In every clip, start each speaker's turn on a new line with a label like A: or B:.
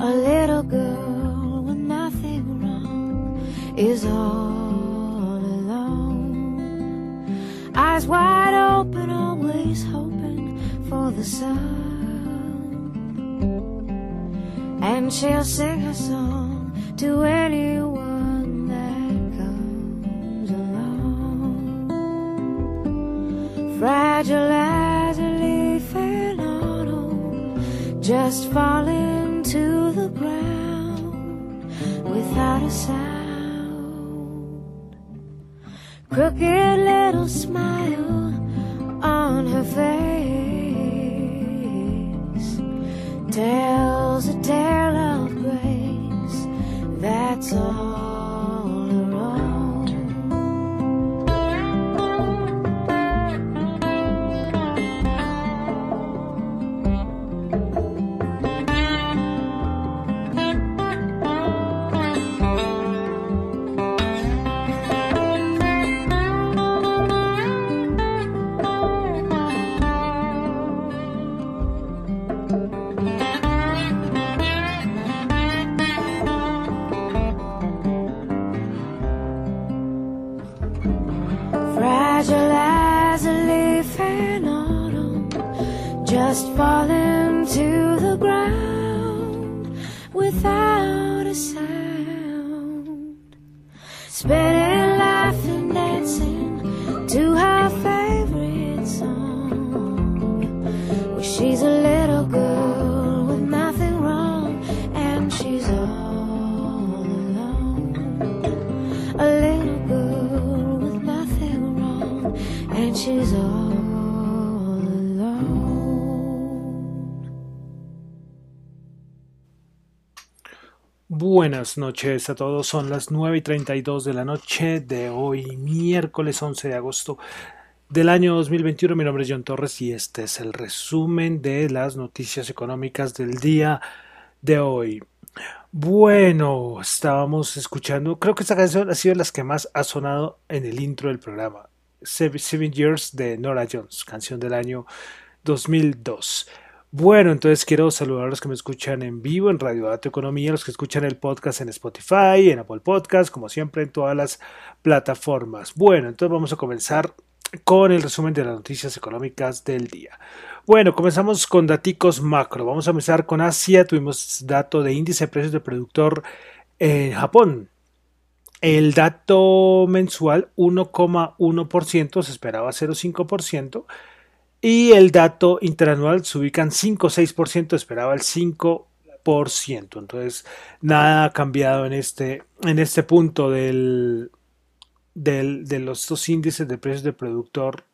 A: A little girl with nothing wrong is all alone. Eyes wide open, always hoping for the sun. And she'll sing her song to anyone just falling to the ground without a sound. Crooked little smile on her face tells a tale of grace. That's all she's a little girl with nothing wrong, and she's all alone. A little girl with nothing wrong, and she's all.
B: Buenas noches a todos, son las 9 y 32 de la noche de hoy, miércoles 11 de agosto del año 2021. Mi nombre es John Torres y este es el resumen de las noticias económicas del día de hoy. Bueno, estábamos escuchando, creo que esta canción ha sido de las que más ha sonado en el intro del programa. Seven, Years de Nora Jones, canción del año 2002. Bueno, entonces quiero saludar a los que me escuchan en vivo en Radio Dato Economía, los que escuchan el podcast en Spotify, en Apple Podcast, como siempre en todas las plataformas. Bueno, entonces vamos a comenzar con el resumen de las noticias económicas del día. Bueno, comenzamos con daticos macro. Vamos a empezar con Asia. Tuvimos dato de índice de precios del productor en Japón. El dato mensual 1,1%, se esperaba 0,5%. Y el dato interanual se ubica en 5-6%, esperaba el 5%. Entonces, nada ha cambiado en este, en este punto del, del, de los dos índices de precios del productor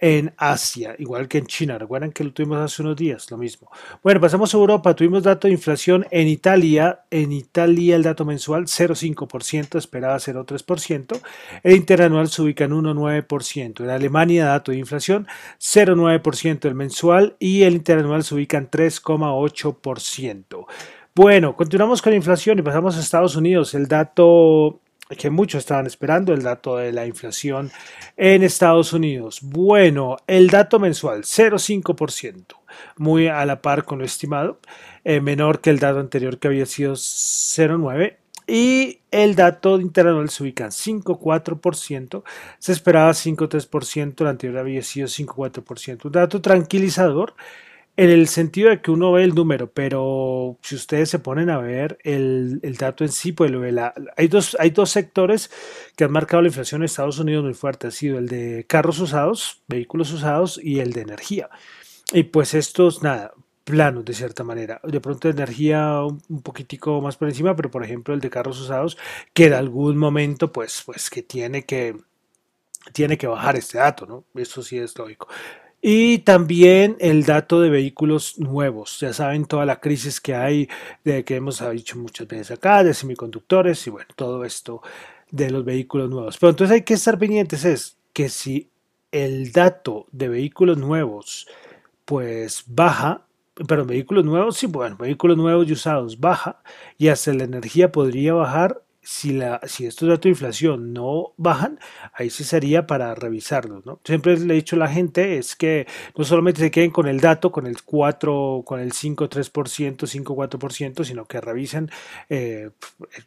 B: en Asia, igual que en China. Recuerdan que lo tuvimos hace unos días, lo mismo. Bueno, pasamos a Europa. Tuvimos dato de inflación en Italia. En Italia el dato mensual 0,5%, esperaba 0,3%. El interanual se ubica en 1,9%. En Alemania dato de inflación 0,9% el mensual y el interanual se ubica en 3,8%. Bueno, continuamos con la inflación y pasamos a Estados Unidos. El dato que muchos estaban esperando, el dato de la inflación en Estados Unidos. Bueno, el dato mensual, 0,5%, muy a la par con lo estimado, eh, menor que el dato anterior que había sido 0,9%. Y el dato interanual se ubica en 5,4%, se esperaba 5,3%, el anterior había sido 5,4%. Un dato tranquilizador en el sentido de que uno ve el número, pero si ustedes se ponen a ver el, el dato en sí, pues lo ve la, hay, dos, hay dos sectores que han marcado la inflación en Estados Unidos muy fuerte, ha sido el de carros usados, vehículos usados y el de energía. Y pues estos, nada, planos de cierta manera. De pronto energía un, un poquitico más por encima, pero por ejemplo el de carros usados, que en algún momento pues, pues que tiene que tiene que bajar este dato, ¿no? Eso sí es lógico. Y también el dato de vehículos nuevos. Ya saben toda la crisis que hay, de que hemos dicho muchas veces acá, de semiconductores y bueno, todo esto de los vehículos nuevos. Pero entonces hay que estar pendientes es que si el dato de vehículos nuevos pues baja, pero vehículos nuevos, sí, bueno, vehículos nuevos y usados baja y hasta la energía podría bajar si, la, si estos datos de inflación no bajan, ahí sí sería para revisarlos. ¿no? Siempre le he dicho a la gente es que no solamente se queden con el dato, con el 4, con el 5, 3%, 5, 4%, sino que revisen. Eh,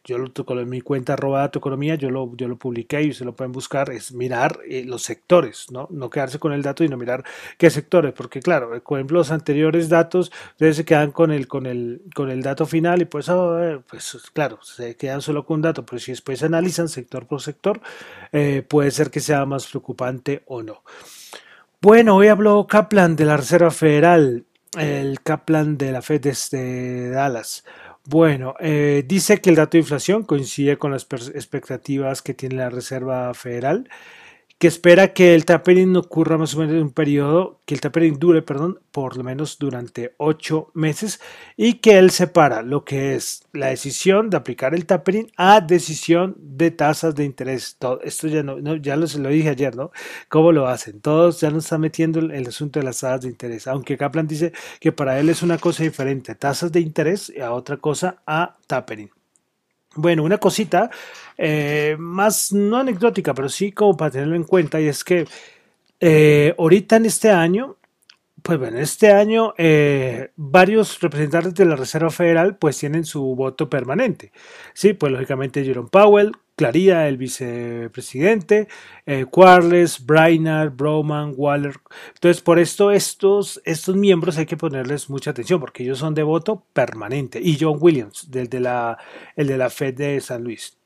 B: yo lo con en mi cuenta arroba dato economía, yo lo, yo lo publiqué y ustedes lo pueden buscar, es mirar eh, los sectores, ¿no? no quedarse con el dato, sino mirar qué sectores, porque claro, por ejemplo, los anteriores datos, ustedes se quedan con el, con el, con el dato final y pues, oh, pues claro, se quedan solo con dato, pero si después analizan sector por sector, eh, puede ser que sea más preocupante o no. Bueno, hoy habló Kaplan de la Reserva Federal, el Kaplan de la Fed desde Dallas. Bueno, eh, dice que el dato de inflación coincide con las expectativas que tiene la Reserva Federal que espera que el tapering ocurra más o menos en un periodo, que el tapering dure, perdón, por lo menos durante ocho meses y que él separa lo que es la decisión de aplicar el tapering a decisión de tasas de interés. Todo, esto ya no, ya lo, lo, dije ayer, ¿no? ¿Cómo lo hacen? Todos ya no están metiendo el, el asunto de las tasas de interés, aunque Kaplan dice que para él es una cosa diferente, tasas de interés a otra cosa a tapering. Bueno, una cosita eh, más no anecdótica, pero sí como para tenerlo en cuenta, y es que eh, ahorita en este año, pues bueno, este año eh, varios representantes de la Reserva Federal pues tienen su voto permanente. Sí, pues lógicamente Jerome Powell, Clarida, el vicepresidente, eh, Quarles, Brainard, Broman, Waller. Entonces, por esto, estos, estos miembros hay que ponerles mucha atención porque ellos son de voto permanente. Y John Williams, del de la, el de la Fed de San Luis.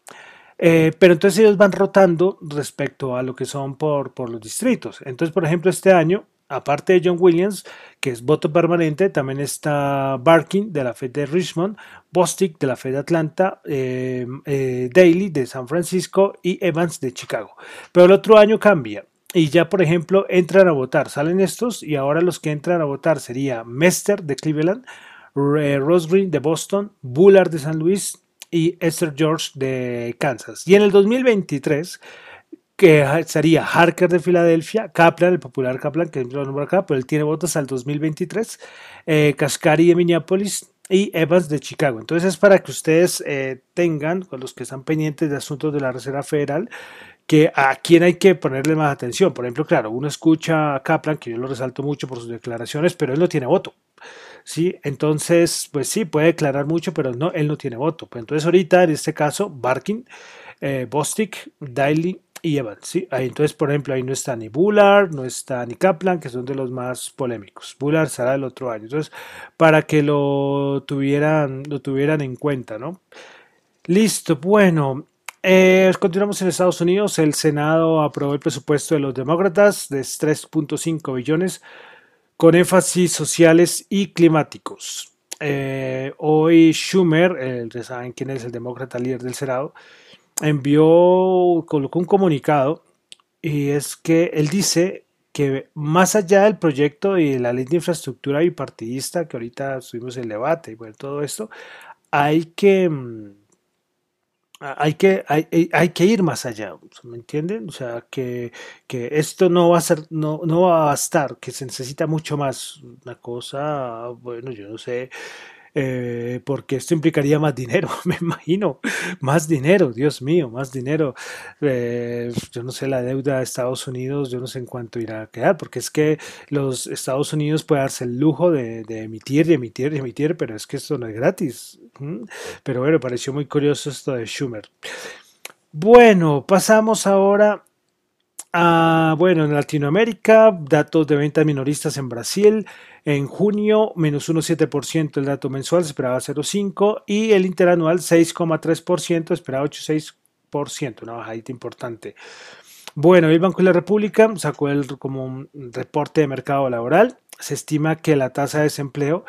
B: Eh, pero entonces ellos van rotando respecto a lo que son por, por los distritos. Entonces, por ejemplo, este año aparte de John Williams, es voto permanente, también está Barkin de la Fed de Richmond, Bostic de la Fed de Atlanta, eh, eh, Daly de San Francisco y Evans de Chicago. Pero el otro año cambia. Y ya, por ejemplo, entran a votar, salen estos y ahora los que entran a votar sería Mester de Cleveland, Ross Green de Boston, Bullard de San Luis y Esther George de Kansas. Y en el 2023 que sería Harker de Filadelfia, Kaplan, el popular Kaplan, que lo nombro acá, pero él tiene votos al 2023, eh, Cascari de Minneapolis y Evans de Chicago. Entonces es para que ustedes eh, tengan, con los que están pendientes de asuntos de la Reserva Federal, que a quién hay que ponerle más atención. Por ejemplo, claro, uno escucha a Kaplan, que yo lo resalto mucho por sus declaraciones, pero él no tiene voto. ¿sí? Entonces, pues sí, puede declarar mucho, pero no, él no tiene voto. Pues entonces ahorita, en este caso, Barkin, eh, Bostic, Daly y Evans. ¿sí? Entonces, por ejemplo, ahí no está ni Bullard, no está ni Kaplan, que son de los más polémicos. Bullard será el otro año. Entonces, para que lo tuvieran, lo tuvieran en cuenta, ¿no? Listo, bueno. Eh, continuamos en Estados Unidos. El Senado aprobó el presupuesto de los demócratas de 3.5 billones con énfasis sociales y climáticos. Eh, hoy Schumer, el, ¿saben quién es el demócrata líder del Senado? Envió, colocó un comunicado y es que él dice que más allá del proyecto y de la ley de infraestructura bipartidista que ahorita estuvimos en debate y bueno, todo esto, hay que mm, hay que, hay, hay, que ir más allá, ¿me entienden? O sea, que, que, esto no va a ser, no, no va a bastar, que se necesita mucho más. Una cosa, bueno, yo no sé, eh, porque esto implicaría más dinero, me imagino, más dinero, Dios mío, más dinero. Eh, yo no sé la deuda de Estados Unidos, yo no sé en cuánto irá a quedar, porque es que los Estados Unidos puede darse el lujo de, emitir y emitir y emitir, pero es que esto no es gratis. Pero bueno, pareció muy curioso esto de Schumer. Bueno, pasamos ahora a, bueno, en Latinoamérica, datos de ventas minoristas en Brasil, en junio, menos 1,7% el dato mensual, se esperaba 0,5% y el interanual 6,3%, esperaba 8,6%, una bajadita importante. Bueno, el Banco de la República sacó el, como un reporte de mercado laboral. Se estima que la tasa de desempleo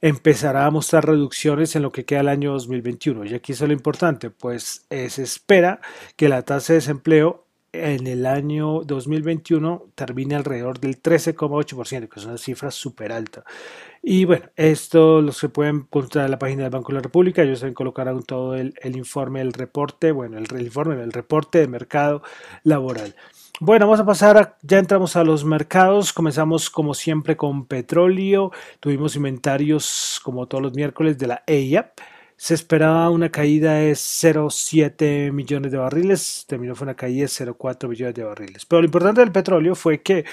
B: empezará a mostrar reducciones en lo que queda el año 2021. Y aquí es lo importante, pues eh, se espera que la tasa de desempleo en el año 2021 termine alrededor del 13,8%, que es una cifra súper alta. Y bueno, esto lo se pueden encontrar en la página del Banco de la República. Ellos saben colocar todo el, informe, el reporte, bueno, el, el, informe, el reporte de mercado laboral. Bueno, vamos a pasar, ya entramos a los mercados, comenzamos como siempre con petróleo, tuvimos inventarios como todos los miércoles de la EIA se esperaba una caída de 0,7 millones de barriles, terminó fue una caída de 0,4 millones de barriles. Pero lo importante del petróleo fue que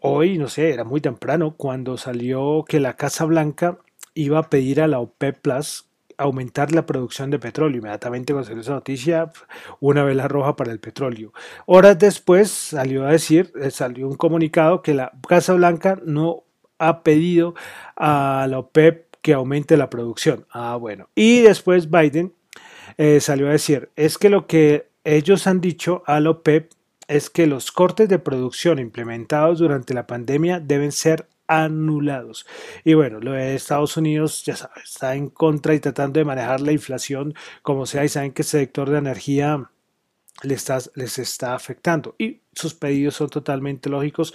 B: hoy, no sé, era muy temprano cuando salió que la Casa Blanca iba a pedir a la OPEP Plus aumentar la producción de petróleo. Inmediatamente cuando salió esa noticia, una vela roja para el petróleo. Horas después salió a decir, eh, salió un comunicado que la Casa Blanca no ha pedido a la OPEP que aumente la producción. Ah, bueno. Y después Biden eh, salió a decir, es que lo que ellos han dicho a la OPEP es que los cortes de producción implementados durante la pandemia deben ser anulados. Y bueno, lo de Estados Unidos, ya saben, está en contra y tratando de manejar la inflación como sea y saben que ese sector de energía les está, les está afectando. Y sus pedidos son totalmente lógicos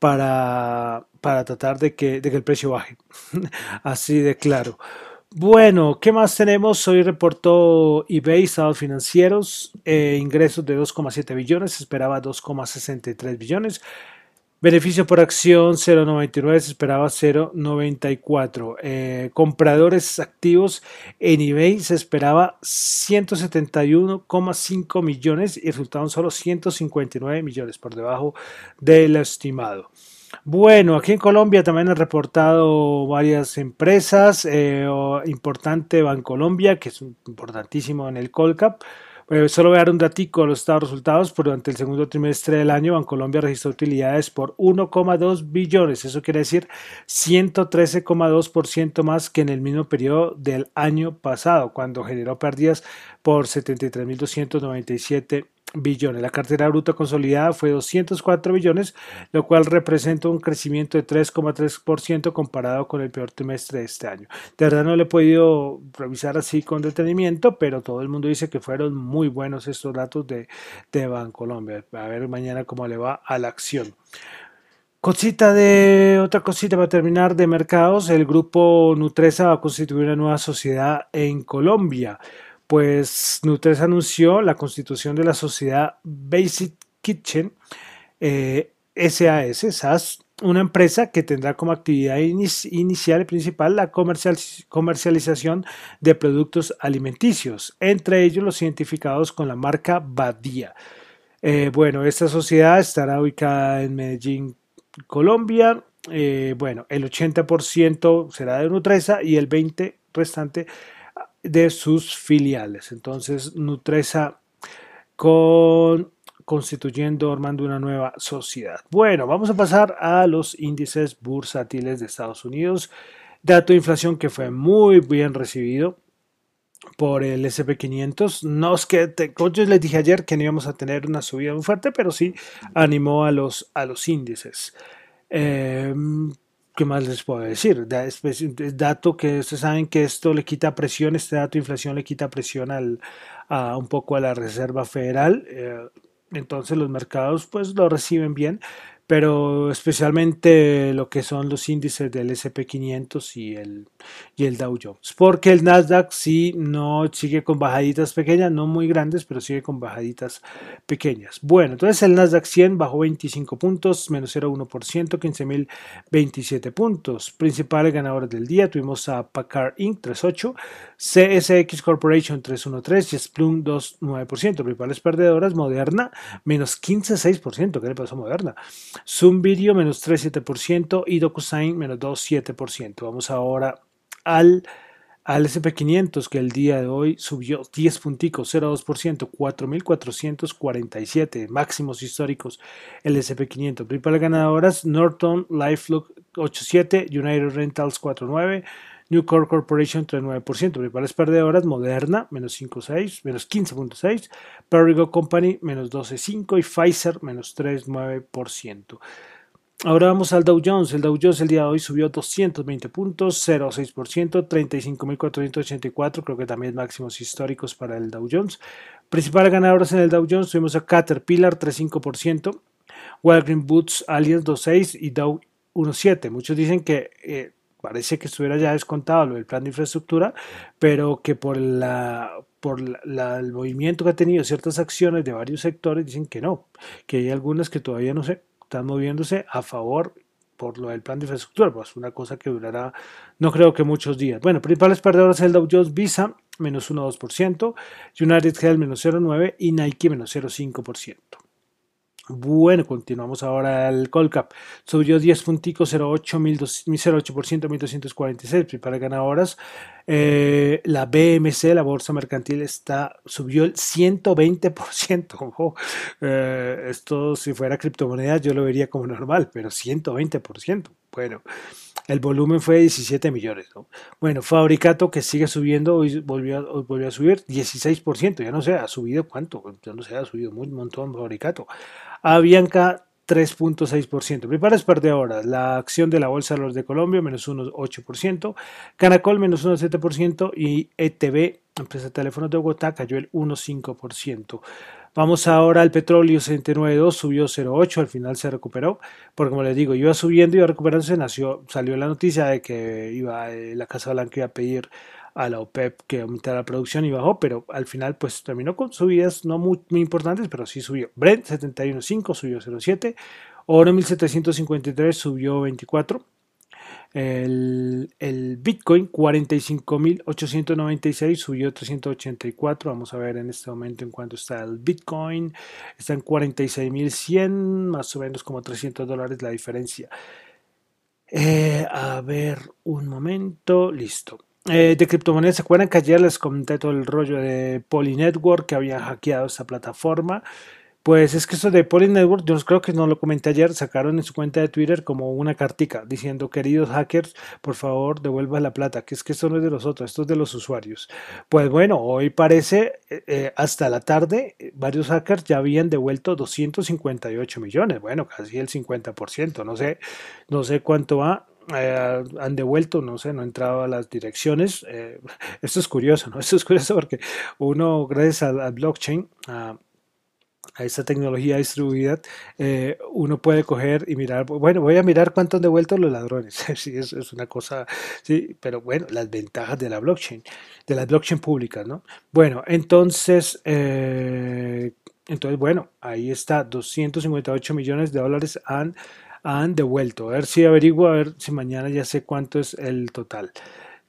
B: para, para tratar de que, de que el precio baje. Así de claro. Bueno, ¿qué más tenemos? Hoy reportó eBay estados financieros, eh, ingresos de 2,7 billones, esperaba 2,63 billones. Beneficio por acción 0,99, se esperaba 0,94. Eh, compradores activos en eBay se esperaba 171,5 millones y resultaron solo 159 millones por debajo del estimado. Bueno, aquí en Colombia también han reportado varias empresas. Eh, importante Bancolombia, que es importantísimo en el Colcap. Eh, solo voy a dar un datico a los estados resultados. Durante el segundo trimestre del año, Bancolombia registró utilidades por 1,2 billones. Eso quiere decir 113,2% más que en el mismo periodo del año pasado, cuando generó pérdidas por 73.297 billones. La cartera bruta consolidada fue 204 billones, lo cual representa un crecimiento de 3,3% comparado con el peor trimestre de este año. De verdad no le he podido revisar así con detenimiento, pero todo el mundo dice que fueron muy buenos estos datos de, de Bancolombia. A ver mañana cómo le va a la acción. Cosita de otra cosita para terminar de mercados, el grupo Nutresa va a constituir una nueva sociedad en Colombia pues Nutres anunció la constitución de la sociedad Basic Kitchen eh, SAS, SAS, una empresa que tendrá como actividad inicial y principal la comercialización de productos alimenticios, entre ellos los identificados con la marca Badía. Eh, bueno, esta sociedad estará ubicada en Medellín, Colombia. Eh, bueno, el 80% será de Nutresa y el 20% restante de sus filiales. Entonces, Nutresa con constituyendo, armando una nueva sociedad. Bueno, vamos a pasar a los índices bursátiles de Estados Unidos. Dato de inflación que fue muy bien recibido por el SP500. No es que, yo les dije ayer que no íbamos a tener una subida muy fuerte, pero sí animó a los, a los índices. Eh, ¿Qué más les puedo decir? Dato que ustedes saben que esto le quita presión, este dato de inflación le quita presión al, a, un poco a la Reserva Federal. Eh, entonces los mercados pues lo reciben bien, pero especialmente lo que son los índices del SP500 y el, y el Dow Jones. Porque el Nasdaq sí no sigue con bajaditas pequeñas, no muy grandes, pero sigue con bajaditas pequeñas. Bueno, entonces el Nasdaq 100 bajó 25 puntos, menos 0,1%, 15.027 puntos. Principales ganadores del día tuvimos a Packard Inc. 3.8, CSX Corporation 3.13 y Splunk 2.9%. Principales perdedoras, Moderna menos 15.6%. ¿Qué le pasó a Moderna? Zoom Video menos 3,7% y DocuSign menos 2,7%. Vamos ahora al, al SP500 que el día de hoy subió 10 punticos, 0,2%, 4.447 máximos históricos el SP500. Principales ganadoras Norton, LifeLook 8,7, United Rentals 4,9, New Core Corporation 3,9%, principales perdedoras, Moderna, menos 5,6, menos 15,6, Perrigo Company, menos 12,5 y Pfizer, menos 3,9%. Ahora vamos al Dow Jones. El Dow Jones el día de hoy subió 220 puntos, 0,6%, 35.484, creo que también máximos históricos para el Dow Jones. Principales ganadoras en el Dow Jones tuvimos a Caterpillar 3,5%, Walgreens Boots Allianz 2,6 y Dow 1,7. Muchos dicen que eh, parece que estuviera ya descontado lo del plan de infraestructura, pero que por la por el movimiento que ha tenido ciertas acciones de varios sectores dicen que no, que hay algunas que todavía no se están moviéndose a favor por lo del plan de infraestructura, pues una cosa que durará, no creo que muchos días. Bueno, principales perdedores el Dow Jones Visa, menos 1,2%, United Health, menos 0,9% y Nike, menos 0,5%. Bueno, continuamos ahora el Colcap. Subió 10 punticos, 0,8%, 1246 para ganadoras. Eh, la BMC, la bolsa mercantil, está, subió el 120%. Eh, esto si fuera criptomoneda yo lo vería como normal, pero 120%. Bueno, el volumen fue 17 millones. Bueno, Fabricato que sigue subiendo, hoy volvió, volvió a subir 16%. Ya no sé, ha subido cuánto, ya no sé, ha subido un montón Fabricato. Avianca 3.6%. Preparas de ahora. La acción de la Bolsa de los de Colombia, menos 1.8%. Canacol, menos 1.7%. Y ETB, empresa de teléfonos de Bogotá, cayó el 1.5%. Vamos ahora al petróleo 69.2, subió 0.8, al final se recuperó, porque como les digo, iba subiendo, iba recuperándose, nació, salió la noticia de que iba eh, la Casa Blanca iba a pedir a la OPEP que aumentara la producción y bajó, pero al final pues terminó con subidas no muy, importantes, pero sí subió. Brent 71.5 subió 0.7, oro 1753 subió 24. El, el Bitcoin 45.896 subió 384. Vamos a ver en este momento en cuánto está el Bitcoin. Está en 46.100, más o menos como 300 dólares la diferencia. Eh, a ver, un momento, listo. Eh, de criptomonedas, ¿se acuerdan que ayer les comenté todo el rollo de Poly Network que había hackeado esta plataforma? Pues es que eso de Poly Network, yo creo que no lo comenté ayer, sacaron en su cuenta de Twitter como una cartica diciendo, queridos hackers, por favor devuelvan la plata, que es que esto no es de los otros, esto es de los usuarios. Pues bueno, hoy parece, eh, eh, hasta la tarde, varios hackers ya habían devuelto 258 millones, bueno, casi el 50%, no sé, no sé cuánto va, eh, han devuelto, no sé, no he entrado a las direcciones. Eh, esto es curioso, ¿no? Esto es curioso porque uno, gracias al, blockchain, a, esta tecnología distribuida, eh, uno puede coger y mirar, bueno, voy a mirar cuánto han devuelto los ladrones. sí, es, es, una cosa, sí, pero bueno, las ventajas de la blockchain, de las blockchain públicas, ¿no? Bueno, entonces, entonces, bueno, ahí está, 258 millones de dólares han han devuelto. A ver si averiguo, a ver si mañana ya sé cuánto es el total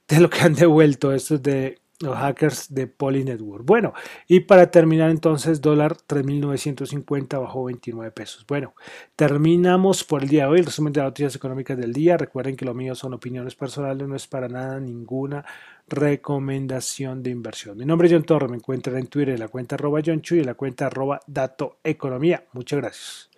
B: de lo que han devuelto estos de los hackers de Poly Network. Bueno, y para terminar entonces, dólar 3.950 bajó 29 pesos. Bueno, terminamos por el día de hoy el resumen de las noticias económicas del día. Recuerden que lo mío son opiniones personales, no es para nada ninguna recomendación de inversión. Mi nombre es John Torre, me encuentran en Twitter en la cuenta arroba John Chu y en la cuenta arroba Dato Economía. Muchas gracias.